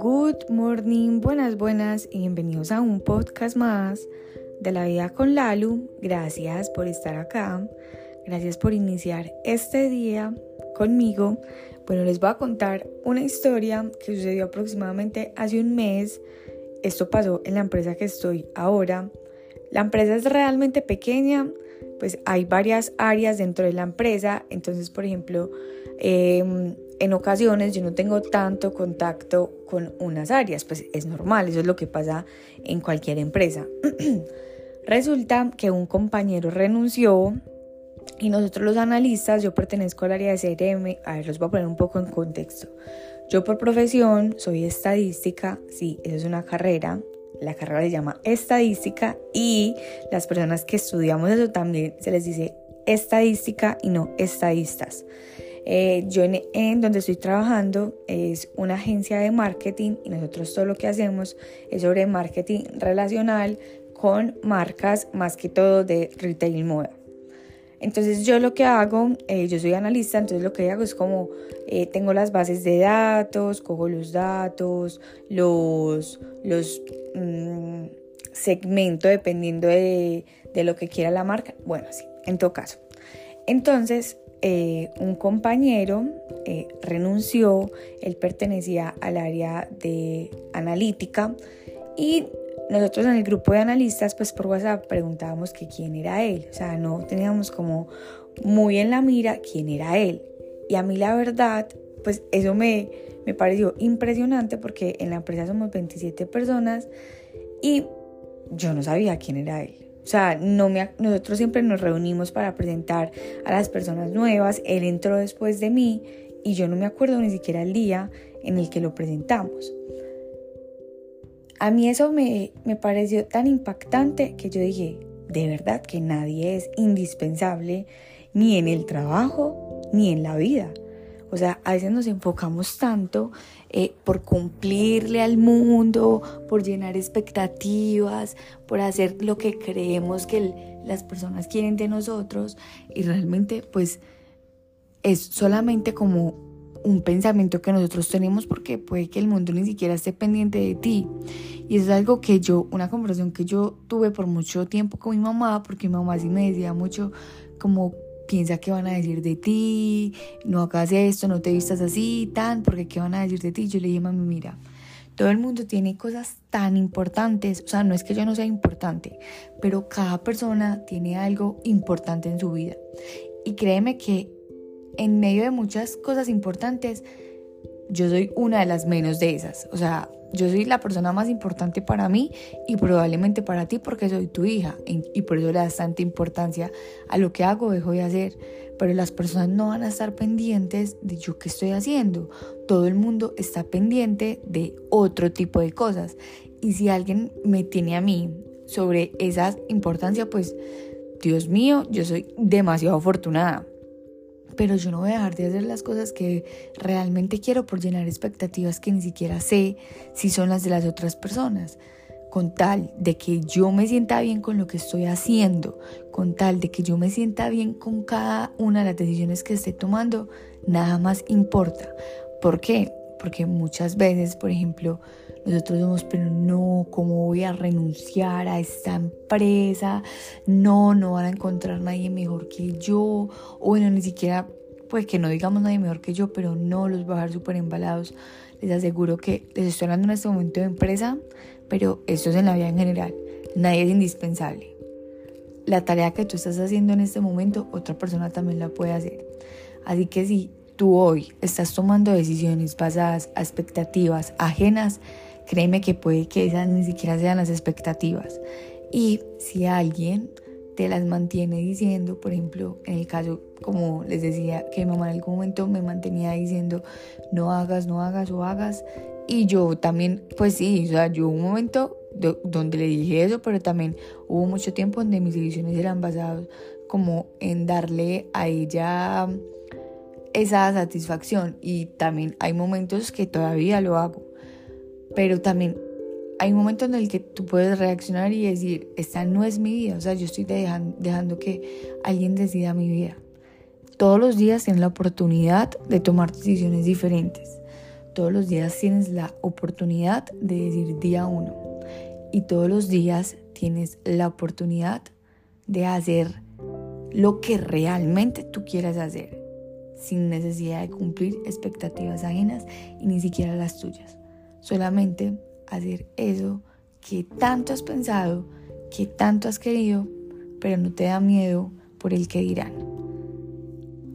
Good morning, buenas, buenas y bienvenidos a un podcast más de la vida con Lalu. Gracias por estar acá. Gracias por iniciar este día conmigo. Bueno, les voy a contar una historia que sucedió aproximadamente hace un mes. Esto pasó en la empresa que estoy ahora. La empresa es realmente pequeña, pues hay varias áreas dentro de la empresa. Entonces, por ejemplo, em, en ocasiones yo no tengo tanto contacto con unas áreas, pues es normal, eso es lo que pasa en cualquier empresa. Resulta que un compañero renunció y nosotros los analistas, yo pertenezco al área de CRM, a ver, los voy a poner un poco en contexto. Yo por profesión soy estadística, sí, eso es una carrera, la carrera se llama estadística y las personas que estudiamos eso también se les dice estadística y no estadistas. Eh, yo en, donde estoy trabajando es una agencia de marketing y nosotros todo lo que hacemos es sobre marketing relacional con marcas más que todo de retail moda. Entonces yo lo que hago, eh, yo soy analista, entonces lo que hago es como eh, tengo las bases de datos, cojo los datos, los, los mm, segmento dependiendo de, de, lo que quiera la marca. Bueno, sí, en todo caso. Entonces eh, un compañero renunció, él pertenecía al área de analítica y nosotros en el grupo de analistas, pues por WhatsApp preguntábamos que quién era él. O sea, no teníamos como muy en la mira quién era él. Y a mí la verdad, pues eso me, me pareció impresionante porque en la empresa somos 27 personas y yo no sabía quién era él. O sea, no me, nosotros siempre nos reunimos para presentar a las personas nuevas. Él entró después de mí y yo no me acuerdo ni siquiera el día en el que lo presentamos. A mí eso me, pareció tan impactante que yo dije, de verdad que nadie es indispensable ni en el trabajo ni en la vida. O sea, a veces nos enfocamos tanto eh, por cumplirle al mundo, por llenar expectativas, por hacer lo que creemos que las personas quieren de nosotros y realmente pues es solamente como un pensamiento que nosotros tenemos porque puede que el mundo ni siquiera esté pendiente de ti. Y es algo que yo, una conversación que yo tuve por mucho tiempo con mi mamá, porque mi mamá sí me decía mucho como piensa que van a decir de ti, no hagas esto, no te vistas así, tan, porque qué van a decir de ti. Yo le dije, mami, mira, todo el mundo tiene cosas tan importantes, o sea, no es que yo no sea importante, pero cada persona tiene algo importante en su vida. Y créeme que en medio de muchas cosas importantes, yo soy una de las menos de esas. O sea, yo soy la persona más importante para mí y probablemente para ti porque soy tu hija y por eso le das tanta importancia a lo que hago, dejo de hacer. Pero las personas no van a estar pendientes de yo qué estoy haciendo. Todo el mundo está pendiente de otro tipo de cosas. Y si alguien me tiene a mí sobre esa importancia, pues Dios mío, yo soy demasiado afortunada pero yo no voy a dejar de hacer las cosas que realmente quiero por llenar expectativas que ni siquiera sé si son las de las otras personas. Con tal de que yo me sienta bien con lo que estoy haciendo, con tal de que yo me sienta bien con cada una de las decisiones que esté tomando, nada más importa. ¿Por qué? Porque muchas veces, por ejemplo, nosotros somos, pero no, ¿cómo voy a renunciar a esta empresa? No, no van a encontrar nadie mejor que yo. O bueno, ni siquiera, pues que no digamos nadie mejor que yo, pero no los voy a dejar súper embalados. Les aseguro que les estoy hablando en este momento de empresa, pero esto es en la vida en general. Nadie es indispensable. La tarea que tú estás haciendo en este momento, otra persona también la puede hacer. Así que si tú hoy estás tomando decisiones basadas a expectativas ajenas, créeme que puede que esas ni siquiera sean las expectativas. Y si alguien te las mantiene diciendo, por ejemplo, en el caso, como les decía, que mi mamá en algún momento me mantenía diciendo, no hagas, no hagas o hagas. Y yo también, pues sí, o sea, yo un momento donde le dije eso, pero también hubo mucho tiempo donde mis decisiones eran basadas como en darle a ella esa satisfacción. Y también hay momentos que todavía lo hago pero también hay un momento en el que tú puedes reaccionar y decir, esta no es mi vida, o sea, yo estoy dejando, dejando que alguien decida mi vida. Todos los días tienes la oportunidad de tomar decisiones diferentes. Todos los días tienes la oportunidad de decir día uno. Y todos los días tienes la oportunidad de hacer lo que realmente tú quieras hacer, sin necesidad de cumplir expectativas ajenas y ni siquiera las tuyas. Solamente hacer eso que tanto has pensado, que tanto has querido, pero no te da miedo por el que dirán.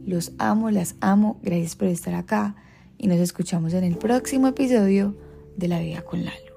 Los amo, las amo, gracias por estar acá y nos escuchamos en el próximo episodio de La Vida con Lalo.